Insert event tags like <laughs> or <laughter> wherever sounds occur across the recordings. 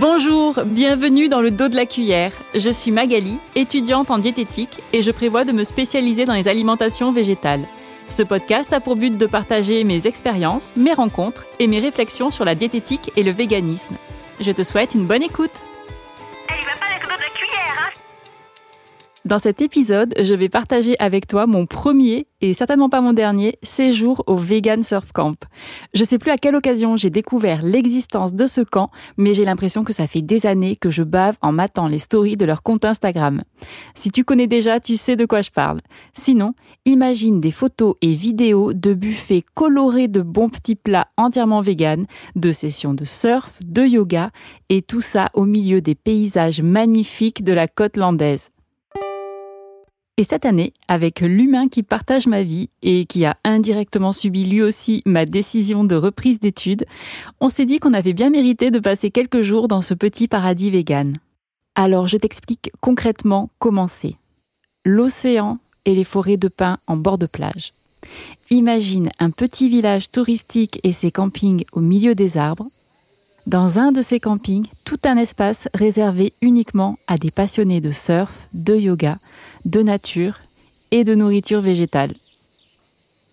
Bonjour, bienvenue dans le dos de la cuillère. Je suis Magali, étudiante en diététique et je prévois de me spécialiser dans les alimentations végétales. Ce podcast a pour but de partager mes expériences, mes rencontres et mes réflexions sur la diététique et le véganisme. Je te souhaite une bonne écoute. Dans cet épisode, je vais partager avec toi mon premier et certainement pas mon dernier séjour au Vegan Surf Camp. Je sais plus à quelle occasion j'ai découvert l'existence de ce camp, mais j'ai l'impression que ça fait des années que je bave en matant les stories de leur compte Instagram. Si tu connais déjà, tu sais de quoi je parle. Sinon, imagine des photos et vidéos de buffets colorés de bons petits plats entièrement vegan, de sessions de surf, de yoga, et tout ça au milieu des paysages magnifiques de la côte landaise. Et cette année, avec l'humain qui partage ma vie et qui a indirectement subi lui aussi ma décision de reprise d'études, on s'est dit qu'on avait bien mérité de passer quelques jours dans ce petit paradis vegan. Alors je t'explique concrètement comment c'est. L'océan et les forêts de pins en bord de plage. Imagine un petit village touristique et ses campings au milieu des arbres. Dans un de ces campings, tout un espace réservé uniquement à des passionnés de surf, de yoga, de nature et de nourriture végétale.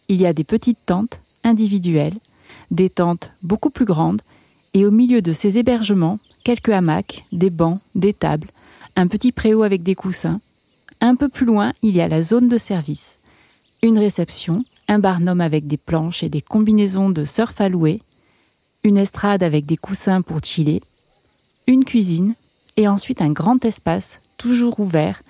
Il y a des petites tentes individuelles, des tentes beaucoup plus grandes, et au milieu de ces hébergements, quelques hamacs, des bancs, des tables, un petit préau avec des coussins. Un peu plus loin, il y a la zone de service. Une réception, un barnum avec des planches et des combinaisons de surf à louer, une estrade avec des coussins pour chiller, une cuisine, et ensuite un grand espace, toujours ouvert,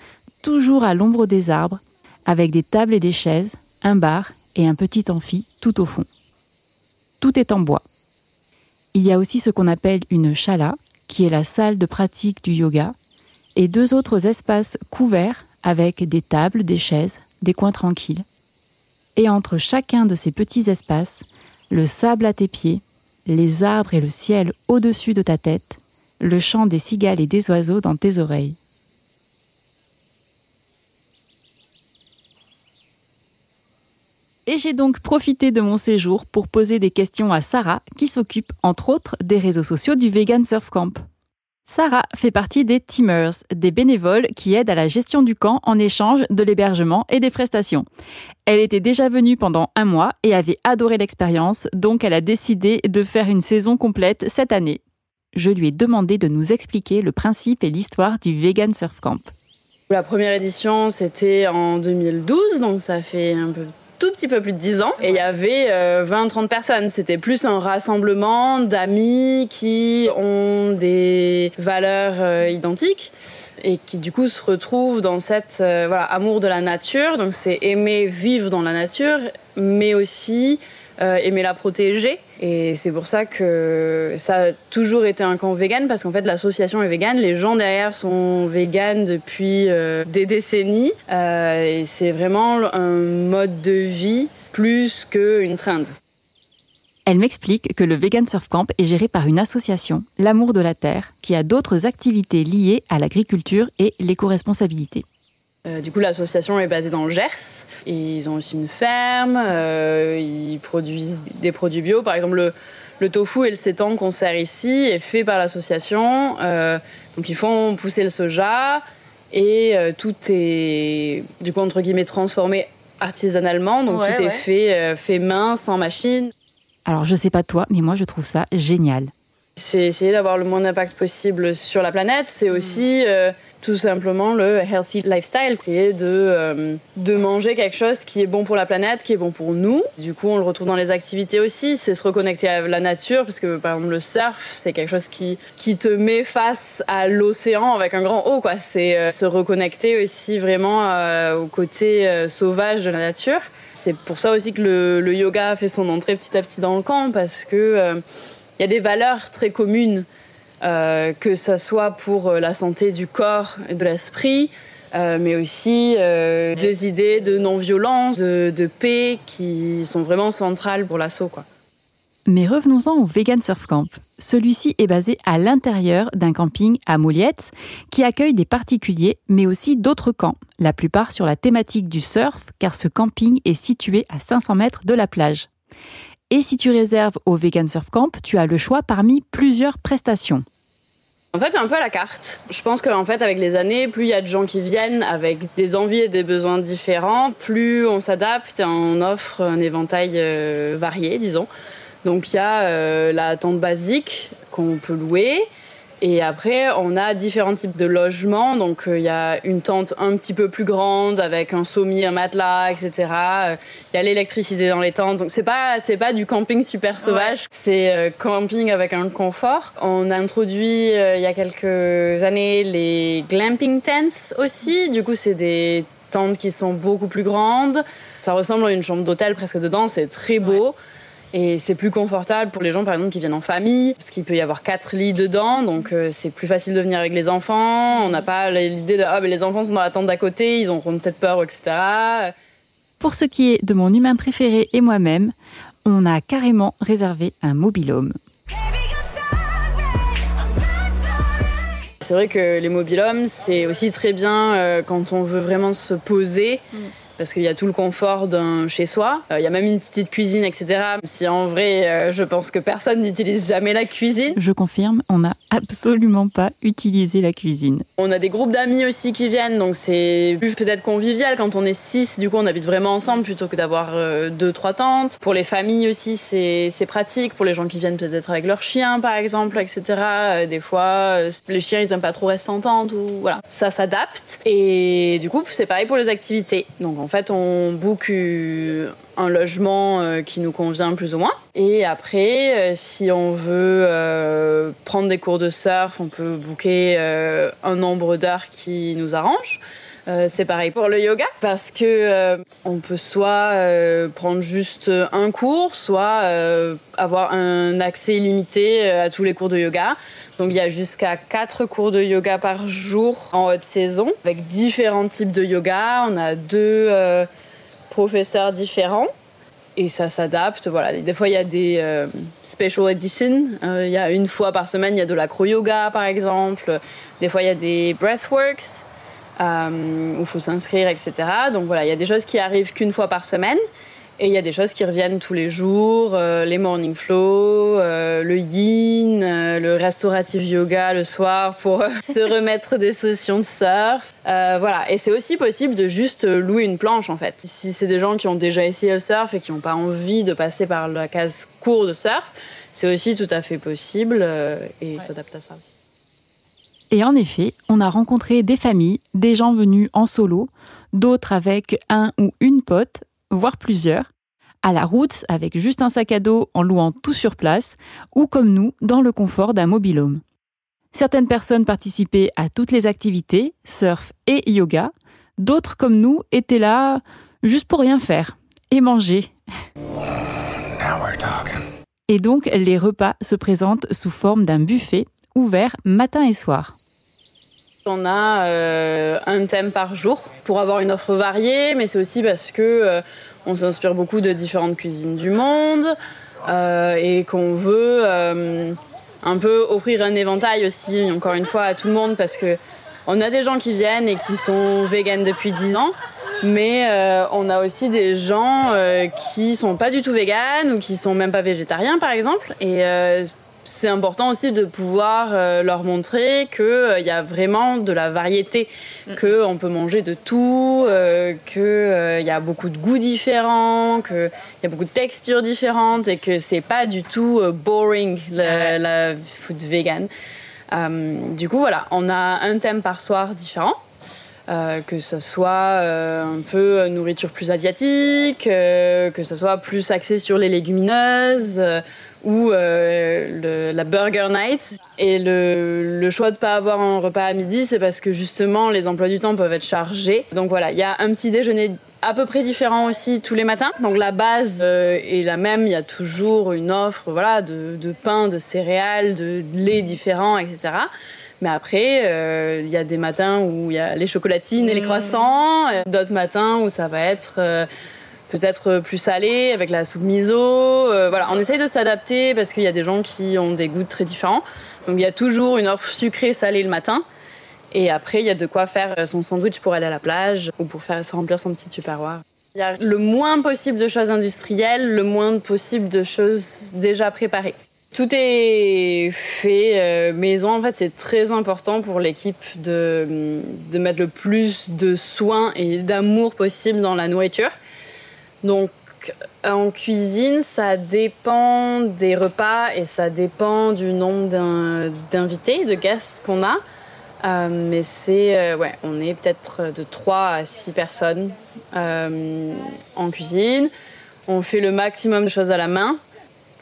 toujours à l'ombre des arbres, avec des tables et des chaises, un bar et un petit amphi tout au fond. Tout est en bois. Il y a aussi ce qu'on appelle une chala, qui est la salle de pratique du yoga, et deux autres espaces couverts avec des tables, des chaises, des coins tranquilles. Et entre chacun de ces petits espaces, le sable à tes pieds, les arbres et le ciel au-dessus de ta tête, le chant des cigales et des oiseaux dans tes oreilles. Et j'ai donc profité de mon séjour pour poser des questions à Sarah, qui s'occupe entre autres des réseaux sociaux du Vegan Surf Camp. Sarah fait partie des Teamers, des bénévoles qui aident à la gestion du camp en échange de l'hébergement et des prestations. Elle était déjà venue pendant un mois et avait adoré l'expérience, donc elle a décidé de faire une saison complète cette année. Je lui ai demandé de nous expliquer le principe et l'histoire du Vegan Surf Camp. La première édition, c'était en 2012, donc ça fait un peu tout petit peu plus de 10 ans et il y avait 20-30 euh, personnes. C'était plus un rassemblement d'amis qui ont des valeurs euh, identiques et qui du coup se retrouvent dans cette euh, voilà, amour de la nature. Donc c'est aimer vivre dans la nature, mais aussi euh, aimer la protéger. Et c'est pour ça que ça a toujours été un camp vegan, parce qu'en fait l'association est vegan, les gens derrière sont vegan depuis euh, des décennies, euh, et c'est vraiment un mode de vie plus qu'une trend. Elle m'explique que le Vegan Surf Camp est géré par une association, l'Amour de la Terre, qui a d'autres activités liées à l'agriculture et l'éco-responsabilité. Euh, du coup, l'association est basée dans le Gers. Et ils ont aussi une ferme. Euh, ils produisent des produits bio. Par exemple, le, tofu et le sétan qu'on sert ici est fait par l'association. Euh, donc, ils font pousser le soja. Et tout est, du coup, entre guillemets, transformé artisanalement. Donc, tout est fait, fait main, sans machine. Alors, je sais pas toi, mais moi, je trouve ça génial. C'est essayer d'avoir le moins d'impact possible sur la planète. C'est aussi tout simplement le healthy lifestyle, c'est de, euh, de manger quelque chose qui est bon pour la planète, qui est bon pour nous. Du coup, on le retrouve dans les activités aussi, c'est se reconnecter à la nature, parce que par exemple le surf, c'est quelque chose qui, qui te met face à l'océan avec un grand O, quoi. C'est euh, se reconnecter aussi vraiment euh, au côté sauvage de la nature. C'est pour ça aussi que le, le, yoga fait son entrée petit à petit dans le camp, parce que il y a des valeurs très communes euh, que ce soit pour euh, la santé du corps et de l'esprit, euh, mais aussi des idées de non-violence, de, paix qui sont vraiment centrales pour l'assaut. Mais revenons-en au Vegan Surf Camp. Celui-ci est basé à l'intérieur d'un camping à Mouliette qui accueille des particuliers mais aussi d'autres camps, la plupart sur la thématique du surf car ce camping est situé à 500 mètres de la plage. Et si tu réserves au Vegan Surf Camp, tu as le choix parmi plusieurs prestations. En fait, c'est un peu à la carte. Je pense qu'en fait, avec les années, plus il y a de gens qui viennent avec des envies et des besoins différents, plus on s'adapte et on offre un éventail euh, varié, disons. Donc il y a euh, la tente basique qu'on peut louer. Et après, on a différents types de logements. Donc, il y a une tente un petit peu plus grande avec un sommier, un matelas, etc. Il y a l'électricité dans les tentes. Donc, c'est pas, c'est pas du camping super sauvage. C'est camping avec un confort. On a introduit, il y a quelques années, les glamping tents aussi. Du coup, c'est des tentes qui sont beaucoup plus grandes. Ça ressemble à une chambre d'hôtel presque dedans. C'est très beau. Et c'est plus confortable pour les gens, par exemple, qui viennent en famille, parce qu'il peut y avoir quatre lits dedans, donc euh, c'est plus facile de venir avec les enfants. On n'a pas l'idée de ah, mais les enfants sont dans la tente d'à côté, ils auront peut-être peur, etc. Pour ce qui est de mon humain préféré et moi-même, on a carrément réservé un mobilhome. C'est vrai que les mobilhomes, c'est aussi très bien euh, quand on veut vraiment se poser. Parce qu'il y a tout le confort d'un chez soi. Euh, il y a même une petite cuisine, etc. Si en vrai, euh, je pense que personne n'utilise jamais la cuisine. Je confirme, on n'a absolument pas utilisé la cuisine. On a des groupes d'amis aussi qui viennent, donc c'est plus peut-être convivial quand on est six. Du coup, on habite vraiment ensemble plutôt que d'avoir euh, deux, trois tentes. Pour les familles aussi, c'est pratique. Pour les gens qui viennent peut-être avec leurs chiens, par exemple, etc. des fois, les chiens, ils n'aiment pas trop rester en tente ou voilà. Ça s'adapte. Et du coup, c'est pareil pour les activités. Donc, en fait, on book un logement euh, qui nous convient plus ou moins. Et après, euh, si on veut euh, prendre des cours de surf, on peut booker un nombre d'heures qui nous arrange. c'est pareil pour le yoga parce que on peut soit prendre juste un cours, soit avoir un accès illimité à tous les cours de yoga. Donc il y a jusqu'à 4 cours de yoga par jour en haute saison avec différents types de yoga. On a deux euh, professeurs différents et ça s'adapte. Voilà, des fois il y a des euh, special editions. Euh, il y a une fois par semaine il y a de l'acro yoga par exemple. Des fois il y a des breathworks où il faut s'inscrire, etc. Donc voilà, il y a des choses qui arrivent qu'une fois par semaine. Et il y a des choses qui reviennent tous les jours, euh, les morning flow, euh, le yin, euh, le restaurative yoga le soir pour <laughs> se remettre des sessions de surf. voilà, et c'est aussi possible de juste louer une planche en fait. Si c'est des gens qui ont déjà essayé le surf et qui n'ont pas envie de passer par la case cours de surf, c'est aussi tout à fait possible et s'adapte à ça aussi. Et en effet, on a rencontré des familles, des gens venus en solo, d'autres avec un ou une pote, voire plusieurs, à la route avec juste un sac à dos en louant tout sur place, ou comme nous, dans le confort d'un mobilhome. Certaines personnes participaient à toutes les activités, surf et yoga, d'autres comme nous étaient là juste pour rien faire et manger. Et donc les repas se présentent sous forme d'un buffet ouvert matin et soir. On a euh, un thème par jour pour avoir une offre variée, mais c'est aussi parce que euh, on s'inspire beaucoup de différentes cuisines du monde euh, et qu'on veut un peu offrir un éventail aussi, encore une fois, à tout le monde parce que on a des gens qui viennent et qui sont véganes depuis 10 ans, mais on a aussi des gens qui sont pas du tout véganes ou qui sont même pas végétariens par exemple. C'est important aussi de pouvoir euh, leur montrer qu'il euh, y a vraiment de la variété, mm. qu'on peut manger de tout, euh, qu'il y a beaucoup de goûts différents, qu'il y a beaucoup de textures différentes et que c'est pas du tout boring la, food vegan. du coup, voilà, on a un thème par soir différent. que ce soit un peu nourriture plus asiatique, que ce soit plus axé sur les légumineuses, ou euh, la Burger Night. Et le, choix de ne pas avoir un repas à midi, c'est parce que justement, les emplois du temps peuvent être chargés. Donc voilà, il y a un petit déjeuner à peu près différent aussi tous les matins. Donc la base euh, est la même, il y a toujours une offre voilà, de, pain, de céréales, de lait différents, etc. Mais après, euh, il y a des matins où il y a les chocolatines et les mmh. croissants, d'autres matins où ça va être peut-être plus salé avec la soupe miso. Euh, voilà, on essaye de s'adapter parce qu'il y a des gens qui ont des goûts très différents. Donc il y a toujours une offre sucrée salée le matin. Et après, il y a de quoi faire son sandwich pour aller à la plage ou pour faire se remplir son petit tupperware. Il y a le moins possible de choses industrielles, le moins possible de choses déjà préparées. tout est fait maison. En fait, c'est très important pour l'équipe de, de mettre le plus de soins et d'amour possible dans la nourriture. Donc, en cuisine, ça dépend des repas et ça dépend du nombre d'invités, de guests qu'on a. Euh, mais c'est, euh, ouais, on est peut-être de 3 à 6 personnes euh, en cuisine. On fait le maximum de choses à la main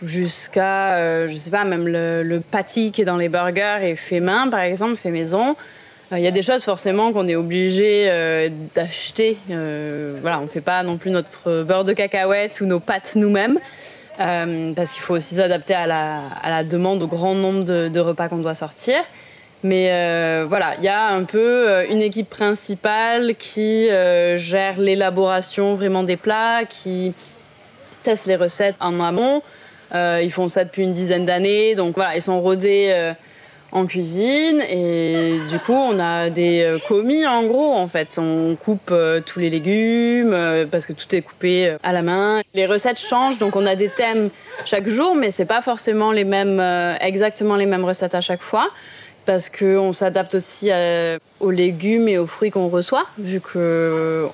jusqu'à, je sais pas, même le, le patty qui est dans les burgers est fait main, par exemple, fait maison. Il y a des choses forcément qu'on est obligé d'acheter. voilà, on ne fait pas non plus notre beurre de cacahuète ou nos pâtes nous-mêmes. parce qu'il faut aussi s'adapter à la, demande, au grand nombre de, de repas qu'on doit sortir. Mais euh, voilà, il y a un peu euh, une équipe principale qui euh, gère l'élaboration vraiment des plats, qui teste les recettes en amont. ils font ça depuis une dizaine d'années, donc voilà, ils sont rodés en cuisine et du coup on a des commis en gros en fait. On coupe tous les légumes parce que tout est coupé à la main. Les recettes changent, donc on a des thèmes chaque jour, mais c'est pas forcément les mêmes, exactement les mêmes recettes à chaque fois parce qu'on s'adapte aussi aux légumes et aux fruits qu'on reçoit, vu que,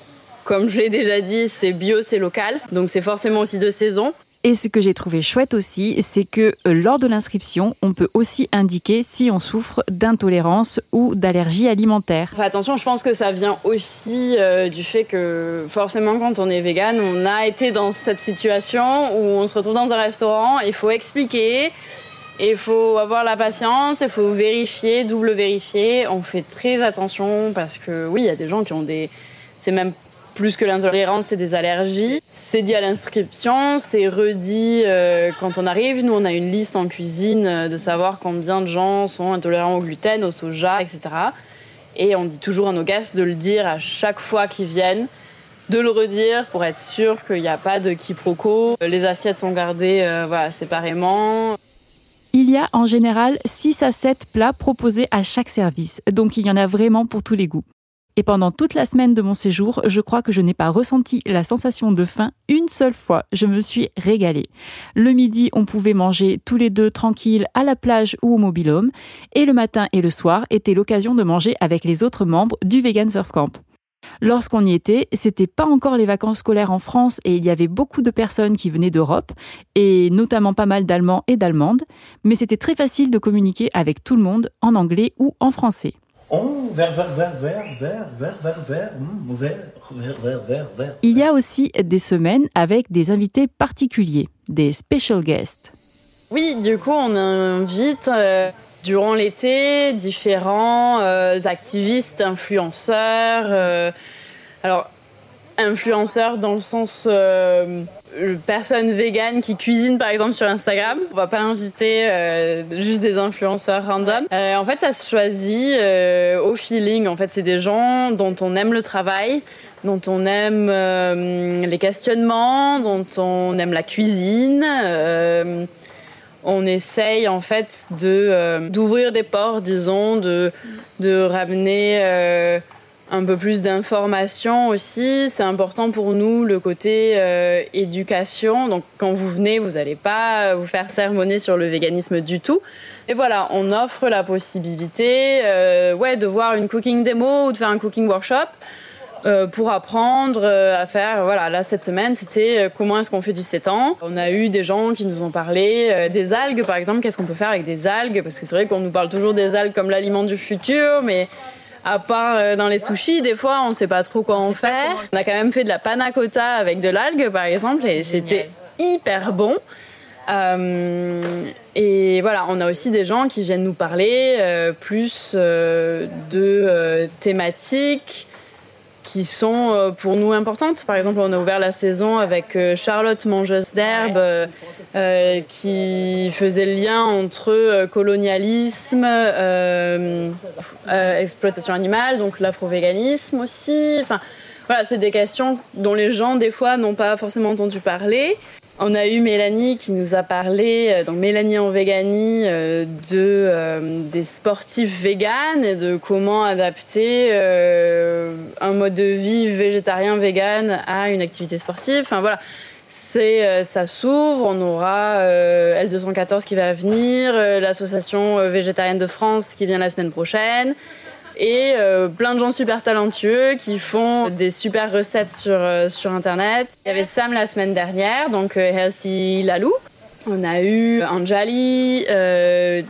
comme je l'ai déjà dit, c'est bio, c'est local, donc c'est forcément aussi de saison. Et ce que j'ai trouvé chouette aussi, c'est que euh, lors de l'inscription, on peut aussi indiquer si on souffre d'intolérance ou d'allergie alimentaire. attention, je pense que ça vient aussi euh, du fait que forcément quand on est vegan, on a été dans cette situation où on se retrouve dans un restaurant, il faut expliquer il faut avoir la patience, il faut vérifier, double vérifier. On fait très attention parce que oui, il y a des gens qui ont des. C'est même plus que l'intolérance, c'est des allergies. C'est dit à l'inscription, c'est redit euh, quand on arrive. Nous, on a une liste en cuisine euh, de savoir combien de gens sont intolérants au gluten, au soja, etc. Et on dit toujours à nos guests de le dire à chaque fois qu'ils viennent, de le redire pour être sûr qu'il n'y a pas de quiproquo. Les assiettes sont gardées euh, séparément. Il y a en général 6 à 7 plats proposés à chaque service, donc il y en a vraiment pour tous les goûts. Et pendant toute la semaine de mon séjour, je crois que je n'ai pas ressenti la sensation de faim une seule fois. Je me suis régalée. Le midi, on pouvait manger tous les deux tranquilles à la plage ou au mobilhome. Et le matin et le soir était l'occasion de manger avec les autres membres du Vegan Surf Camp. Lorsqu'on y était, c'était pas encore les vacances scolaires en France et il y avait beaucoup de personnes qui venaient d'Europe et notamment pas mal d'Allemands et d'Allemandes, mais c'était très facile de communiquer avec tout le monde en anglais ou en français. Il y a aussi des semaines avec des invités particuliers, des special guests. Oui, du coup, on invite euh, durant l'été, différents euh, activistes, influenceurs. Euh, alors, influenceurs dans le sens euh, personnes véganes qui cuisinent par exemple sur Instagram. On va pas inviter juste des influenceurs random. en fait, ça se choisit au feeling. En fait, c'est des gens dont on aime le travail dont on aime les questionnements, dont on aime la cuisine on essaye en fait de euh, d'ouvrir des portes, disons, de, de ramener euh, un peu plus d'informations aussi. C'est important pour nous le côté euh, éducation. Donc quand vous venez, vous n'allez pas vous faire sermonner sur le véganisme du tout. Et voilà, on offre la possibilité ouais, de voir une cooking démo ou de faire un cooking workshop. Euh, pour apprendre euh, à faire. Voilà, là cette semaine, c'était euh, comment est-ce qu'on fait du sétan. On a eu des gens qui nous ont parlé des algues, par exemple. Qu'est-ce qu'on peut faire avec des algues? Parce que c'est vrai qu'on nous parle toujours des algues comme l'aliment du futur, mais à part dans les sushis, des fois, on ne sait pas trop quoi en faire. On a quand même fait de la panna cotta avec de l'algue, par exemple, et c'était hyper bon. et voilà, on a aussi des gens qui viennent nous parler plus de thématiques qui sont euh, pour nous importantes. Par exemple, on a ouvert la saison avec euh, Charlotte Mangeuse d'herbe, euh, qui faisait le lien entre colonialisme, exploitation animale, donc l'afro-véganisme aussi. Enfin, voilà, c'est des questions dont les gens, des fois, n'ont pas forcément entendu parler. On a eu Mélanie qui nous a parlé, euh, donc Mélanie en véganie, euh, de, euh, des sportifs véganes et de comment adapter un mode de vie végétarien vegan à une activité sportive. Enfin voilà, c'est ça s'ouvre, on aura L214 qui va venir, l'association végétarienne de France qui vient la semaine prochaine et plein de gens super talentueux qui font des super recettes sur, sur internet. Il y avait Sam la semaine dernière, donc Healthy Lalou. On a eu Anjali,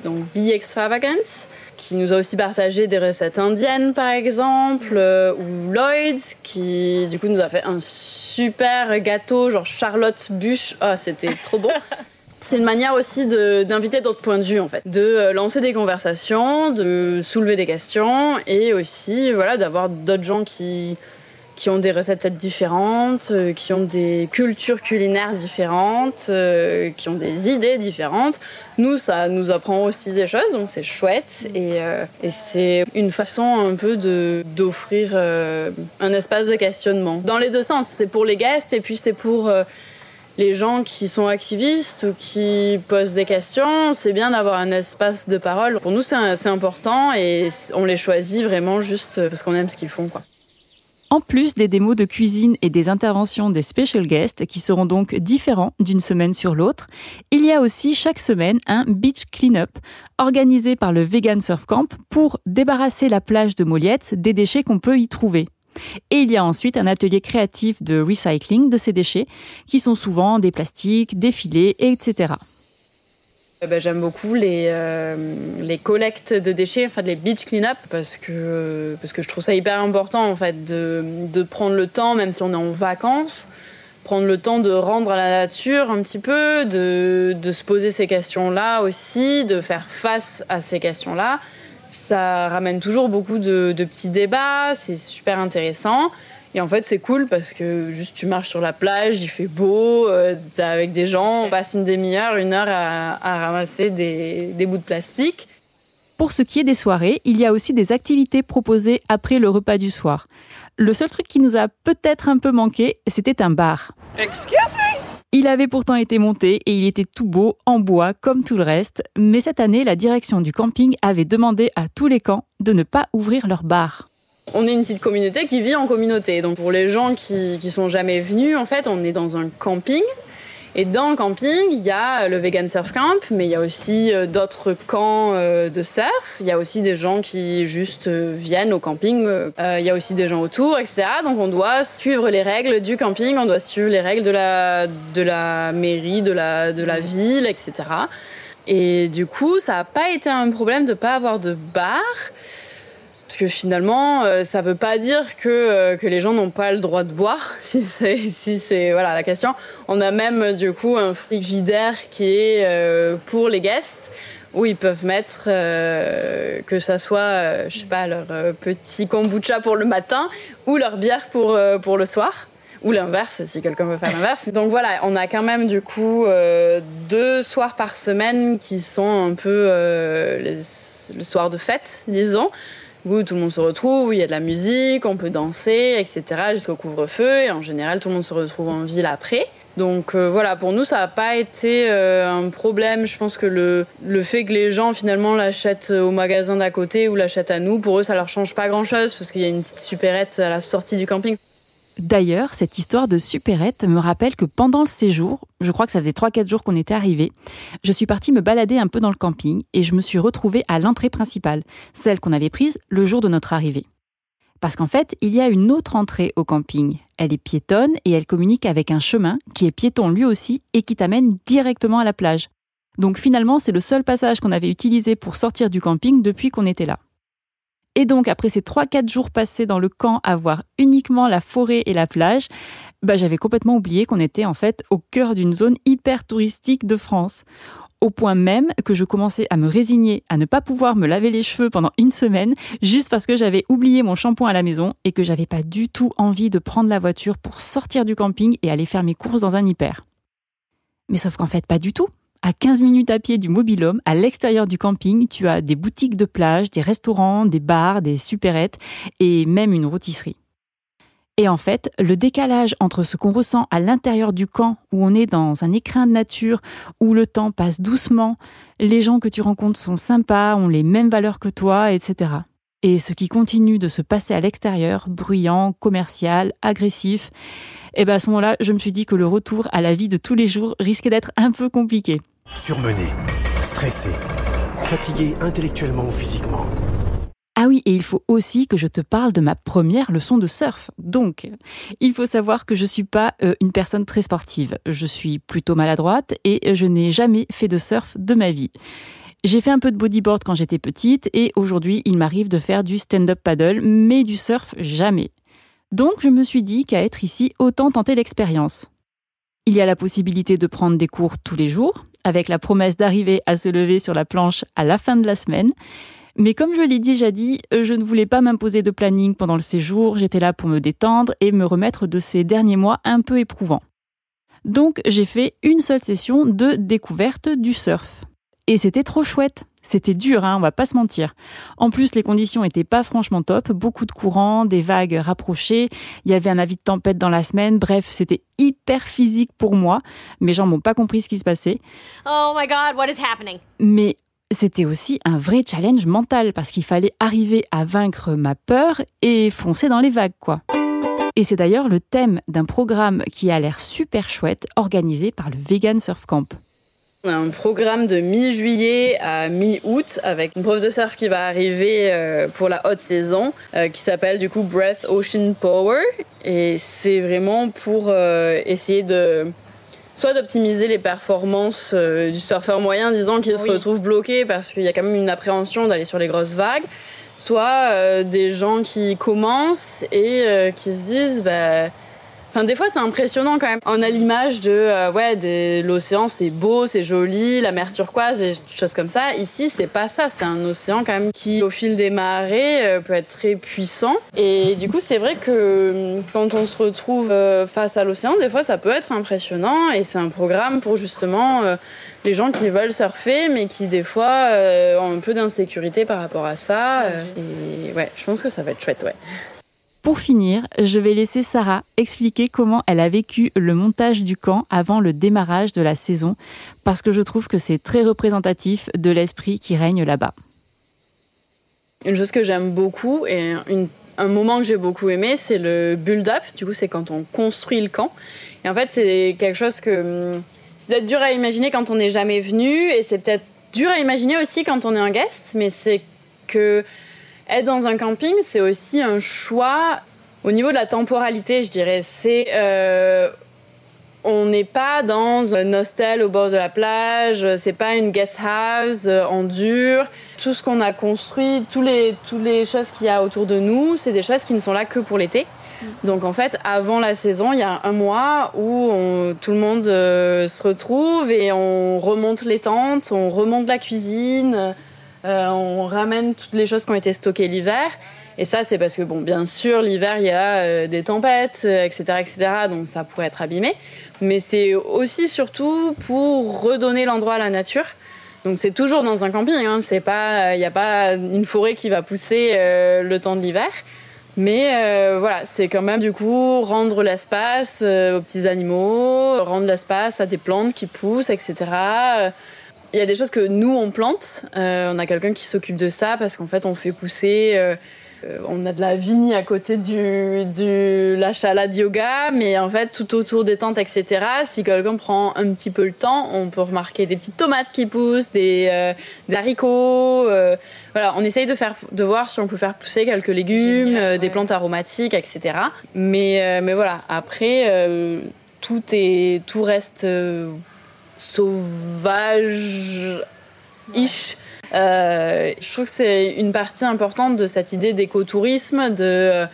donc Be Extravagance qui nous a aussi partagé des recettes indiennes par exemple, euh, ou Lloyd qui du coup nous a fait un super gâteau genre Charlotte bûche. Ah, c'était trop bon. <laughs> C'est une manière aussi d'inviter d'autres points de vue en fait, de euh, lancer des conversations, de soulever des questions et aussi voilà d'avoir d'autres gens qui qui ont des recettes peut-être différentes, euh, qui ont des cultures culinaires différentes, euh, qui ont des idées différentes. Nous, ça nous apprend aussi des choses, donc c'est chouette. Et, et c'est une façon un peu d'offrir un espace de questionnement. Dans les deux sens, c'est pour les guests et puis c'est pour les gens qui sont activistes ou qui posent des questions, c'est bien d'avoir un espace de parole. Pour nous, c'est important et on les choisit vraiment juste parce qu'on aime ce qu'ils font. En plus des démos de cuisine et des interventions des special guests qui seront donc différents d'une semaine sur l'autre, il y a aussi chaque semaine un beach clean-up organisé par le Vegan Surf Camp pour débarrasser la plage de Molliette des déchets qu'on peut y trouver. Et il y a ensuite un atelier créatif de recycling de ces déchets qui sont souvent des plastiques, des filets, etc. Eh ben, j'aime beaucoup les, euh, les collectes de déchets, enfin les beach clean-up, parce que, parce que je trouve ça hyper important en fait de, prendre le temps, même si on est en vacances, prendre le temps de rendre à la nature un petit peu, de se poser ces questions-là aussi, de faire face à ces questions-là. Ça ramène toujours beaucoup de, de petits débats, c'est super intéressant. Et en fait, c'est cool parce que juste tu marches sur la plage, il fait beau, euh, avec des gens, on passe une demi-heure, une heure à, ramasser des, des bouts de plastique. Pour ce qui est des soirées, il y a aussi des activités proposées après le repas du soir. Le seul truc qui nous a peut-être un peu manqué, c'était un bar. Excuse me? Il avait pourtant été monté et il était tout beau, en bois, comme tout le reste, mais cette année, la direction du camping avait demandé à tous les camps de ne pas ouvrir leur bar. On est une petite communauté qui vit en communauté. Donc pour les gens qui, qui sont jamais venus, en fait, on est dans un camping. Et dans le camping, il y a le Vegan Surf Camp, mais il y a aussi euh, d'autres camps euh, de surf. Il y a aussi des gens qui juste euh, viennent au camping. Il y a aussi des gens autour, etc. Donc on doit suivre les règles du camping, on doit suivre les règles de la, de la mairie, de la, de la ville, etc. Et du coup, ça n'a pas été un problème de ne pas avoir de bar. Parce que finalement, euh, ça veut pas dire que, euh, que les gens n'ont pas le droit de boire, <laughs> si c'est si voilà, la question. On a même du coup un frigidaire qui est euh, pour les guests, où ils peuvent mettre, que ça soit, je sais pas, leur petit kombucha pour le matin ou leur bière pour, pour le soir. Ou l'inverse, si quelqu'un veut faire l'inverse. Donc voilà, on a quand même du coup deux soirs par semaine qui sont un peu le soir de fête, disons où tout le monde se retrouve, où il y a de la musique, on peut danser, etc. jusqu'au couvre-feu. Et en général, tout le monde se retrouve en ville après. Donc euh, voilà, pour nous, ça n'a pas été euh, un problème. Je pense que le, le fait que les gens finalement l'achètent au magasin d'à côté ou l'achètent à nous, pour eux, ça leur change pas grand-chose parce qu'il y a une petite supérette à la sortie du camping. D'ailleurs, cette histoire de supérette me rappelle que pendant le séjour, je crois que ça faisait 3-4 jours qu'on était arrivés, je suis partie me balader un peu dans le camping et je me suis retrouvée à l'entrée principale, celle qu'on avait prise le jour de notre arrivée. Parce qu'en fait, il y a une autre entrée au camping. Elle est piétonne et elle communique avec un chemin qui est piéton lui aussi et qui t'amène directement à la plage. Donc finalement, c'est le seul passage qu'on avait utilisé pour sortir du camping depuis qu'on était là. Et donc, après ces 3-4 jours passés dans le camp à voir uniquement la forêt et la plage, bah, j'avais complètement oublié qu'on était en fait au cœur d'une zone hyper touristique de France. Au point même que je commençais à me résigner à ne pas pouvoir me laver les cheveux pendant une semaine juste parce que j'avais oublié mon shampoing à la maison et que j'avais pas du tout envie de prendre la voiture pour sortir du camping et aller faire mes courses dans un hyper. Mais sauf qu'en fait, pas du tout. À 15 minutes à pied du mobilhome, à l'extérieur du camping, tu as des boutiques de plage, des restaurants, des bars, des supérettes et même une rôtisserie. Et en fait, le décalage entre ce qu'on ressent à l'intérieur du camp, où on est dans un écrin de nature, où le temps passe doucement, les gens que tu rencontres sont sympas, ont les mêmes valeurs que toi, etc. Et ce qui continue de se passer à l'extérieur, bruyant, commercial, agressif, Et bien à ce moment-là, je me suis dit que le retour à la vie de tous les jours risquait d'être un peu compliqué. Surmené, stressé, fatigué intellectuellement ou physiquement. Ah oui, et il faut aussi que je te parle de ma première leçon de surf. Donc, il faut savoir que je suis pas euh, une personne très sportive. Je suis plutôt maladroite et je n'ai jamais fait de surf de ma vie. J'ai fait un peu de bodyboard quand j'étais petite et aujourd'hui, il m'arrive de faire du stand-up paddle, mais du surf jamais. Donc, je me suis dit qu'à être ici, autant tenter l'expérience. Il y a la possibilité de prendre des cours tous les jours, avec la promesse d'arriver à se lever sur la planche à la fin de la semaine. Mais comme je l'ai déjà dit, euh, je ne voulais pas m'imposer de planning pendant le séjour, j'étais là pour me détendre et me remettre de ces derniers mois un peu éprouvants. Donc j'ai fait une seule session de découverte du surf. Et c'était trop chouette. C'était dur, hein, on va pas se mentir. En plus, les conditions étaient pas franchement top, beaucoup de courants, des vagues rapprochées, il y avait un avis de tempête dans la semaine, bref, c'était hyper physique pour moi. Mes gens n'ont pas compris ce qui se passait. Oh my god, what is happening? Mais c'était aussi un vrai challenge mental parce qu'il fallait arriver à vaincre ma peur et foncer dans les vagues, quoi. Et c'est d'ailleurs le thème d'un programme qui a l'air super chouette organisé par le Vegan Surf Camp. On a un programme de mi-juillet à mi-août avec une prof de surf qui va arriver euh, pour la haute saison euh, qui s'appelle du coup Breath Ocean Power. Et c'est vraiment pour euh, essayer de soit d'optimiser les performances du surfeur moyen disant qu'il se retrouve bloqué parce qu'il y a quand même une appréhension d'aller sur les grosses vagues soit des gens qui commencent et qui se disent bah, Enfin, des fois, c'est impressionnant quand même. On a l'image de, euh, ouais, l'océan, c'est beau, c'est joli, la mer turquoise et choses comme ça. Ici, c'est pas ça. C'est un océan quand même qui, au fil des marées, euh, peut être très puissant. Et du coup, c'est vrai que hum, quand on se retrouve euh, face à l'océan, des fois, ça peut être impressionnant. Et c'est un programme pour justement les gens qui veulent surfer, mais qui des fois ont un peu d'insécurité par rapport à ça. et ouais, je pense que ça va être chouette, ouais. Pour finir, je vais laisser Sarah expliquer comment elle a vécu le montage du camp avant le démarrage de la saison, parce que je trouve que c'est très représentatif de l'esprit qui règne là-bas. Une chose que j'aime beaucoup et un moment que j'ai beaucoup aimé, c'est le build-up. Du coup, c'est quand on construit le camp. Et en fait, c'est quelque chose que hum, c'est peut-être dur à imaginer quand on n'est jamais venu, et c'est peut-être dur à imaginer aussi quand on est un guest, mais c'est que être dans un camping, c'est aussi un choix au niveau de la temporalité, je dirais. C'est euh, on n'est pas dans un hostel au bord de la plage, c'est pas une guest house en dur. Tout ce qu'on a construit, tous les, toutes les choses qu'il y a autour de nous, c'est des choses qui ne sont là que pour l'été. Mm. Donc en fait, avant la saison, il y a un mois où tout le monde euh, se retrouve et on remonte les tentes, on remonte la cuisine, euh, on ramène toutes les choses qui ont été stockées l'hiver. Et ça, c'est parce que, bon, bien sûr, l'hiver, il y a euh, des tempêtes, etc., euh, etc., donc ça pourrait être abîmé. Mais c'est aussi, surtout, pour redonner l'endroit à la nature. Donc c'est toujours dans un camping, hein. c'est pas, il n'y a pas une forêt qui va pousser le temps de l'hiver. Mais voilà, c'est quand même du coup rendre l'espace aux petits animaux, rendre l'espace à des plantes qui poussent, etc. Il y a des choses que nous, on plante. Euh, on a quelqu'un qui s'occupe de ça parce qu'en fait, on fait pousser. Euh, euh, on a de la vigne à côté du, du la chalade yoga, mais en fait, tout autour des tentes, etc. Si quelqu'un prend un petit peu le temps, on peut remarquer des petites tomates qui poussent, des, des haricots. voilà, on essaye de, faire, de voir si on peut faire pousser quelques légumes, des plantes aromatiques, etc. Mais, mais voilà, après, tout, est, tout reste sauvage-ish. Euh, je trouve que c'est une partie importante de cette idée d'écotourisme, de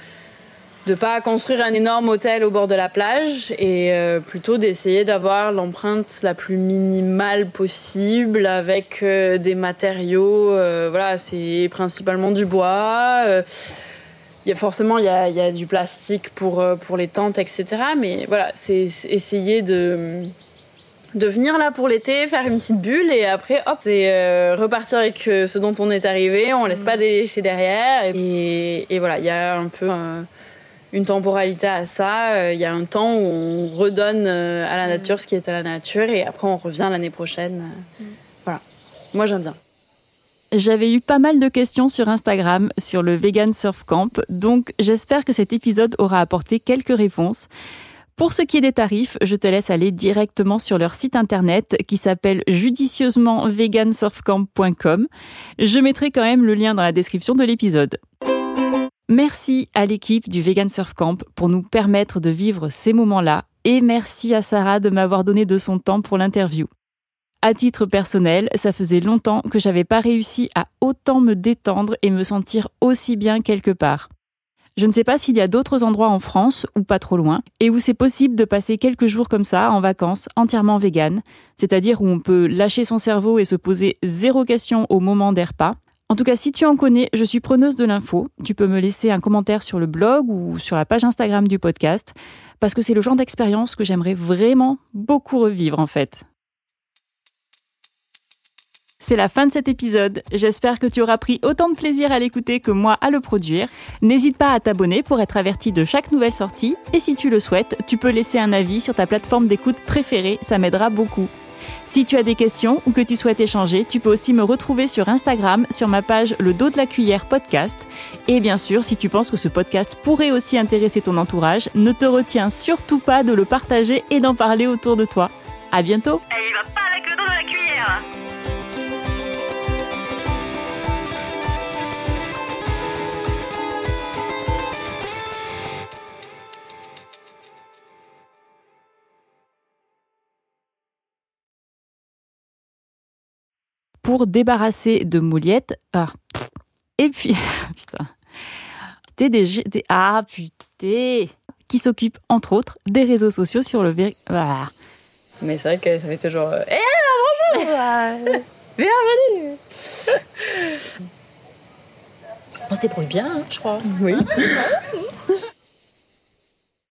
ne pas construire un énorme hôtel au bord de la plage et euh, plutôt d'essayer d'avoir l'empreinte la plus minimale possible avec euh, des matériaux. voilà, c'est principalement du bois. il y a forcément il y a, y a du plastique pour, pour les tentes, etc. Mais voilà, c'est essayer de de venir là pour l'été, faire une petite bulle et après, hop, c'est euh, repartir avec euh, ce dont on est arrivé. On laisse pas mm. des déchets derrière. Et, voilà, il y a un peu une temporalité à ça. Euh, il y a un temps où on redonne à la mm. nature ce qui est à la nature et après on revient l'année prochaine. Mm. Voilà. Moi j'aime bien. J'avais eu pas mal de questions sur Instagram sur le Vegan Surf Camp, donc j'espère que cet épisode aura apporté quelques réponses. Pour ce qui est des tarifs, je te laisse aller directement sur leur site internet qui s'appelle judicieusement-vegansurfcamp.com. Je mettrai quand même le lien dans la description de l'épisode. Merci à l'équipe du Vegan Surf Camp pour nous permettre de vivre ces moments-là et merci à Sarah de m'avoir donné de son temps pour l'interview. À titre personnel, ça faisait longtemps que j'avais pas réussi à autant me détendre et me sentir aussi bien quelque part. Je ne sais pas s'il y a d'autres endroits en France, ou pas trop loin, et où c'est possible de passer quelques jours comme ça, en vacances, entièrement vegan, c'est-à-dire où on peut lâcher son cerveau et se poser zéro question au moment des repas. En tout cas, si tu en connais, je suis preneuse de l'info. Tu peux me laisser un commentaire sur le blog ou sur la page Instagram du podcast, parce que c'est le genre d'expérience que j'aimerais vraiment beaucoup revivre en fait. C'est la fin de cet épisode. J'espère que tu auras pris autant de plaisir à l'écouter que moi à le produire. N'hésite pas à t'abonner pour être averti de chaque nouvelle sortie. Et si tu le souhaites, tu peux laisser un avis sur ta plateforme d'écoute préférée. Ça m'aidera beaucoup. Si tu as des questions ou que tu souhaites échanger, tu peux aussi me retrouver sur Instagram sur ma page Le dos de la cuillère podcast. Et bien sûr, si tu penses que ce podcast pourrait aussi intéresser ton entourage, ne te retiens surtout pas de le partager et d'en parler autour de toi. À bientôt! Pour débarrasser de Mouliette. Ah. Et puis, <laughs> putain. TDG, ah putain, qui s'occupe entre autres des réseaux sociaux sur le voilà. Mais c'est vrai que ça fait toujours. Eh bonjour <laughs> Bienvenue On se débrouille bien, hein, je crois. Oui. <laughs>